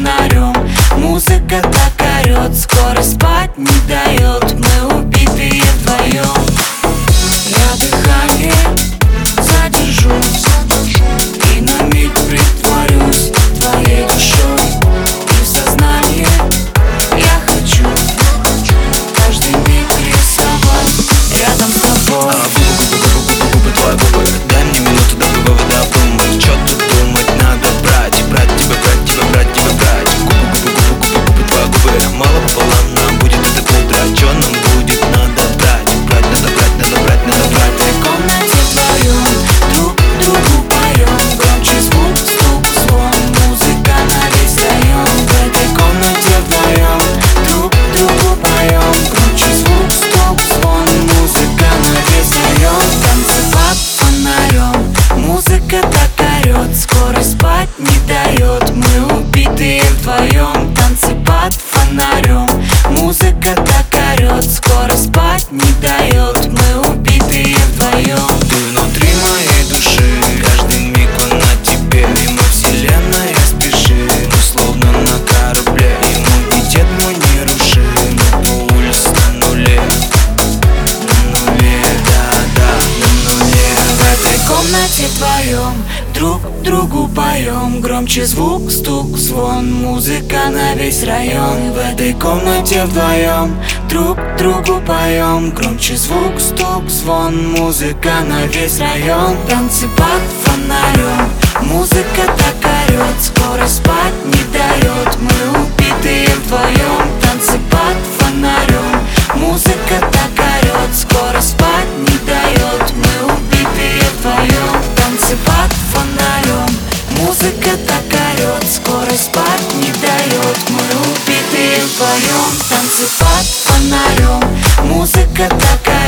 фонарем. Музыка так Друг другу поем. Громче звук, стук, звон. Музыка на весь район. В этой комнате вдвоем Друг другу поем. Громче звук, стук, звон. Музыка на весь район. Танцы под фонарем. Музыка так орет Скоро спать так орет Скорость спать не дает Мы убитые вдвоем Танцы под фонарем Музыка такая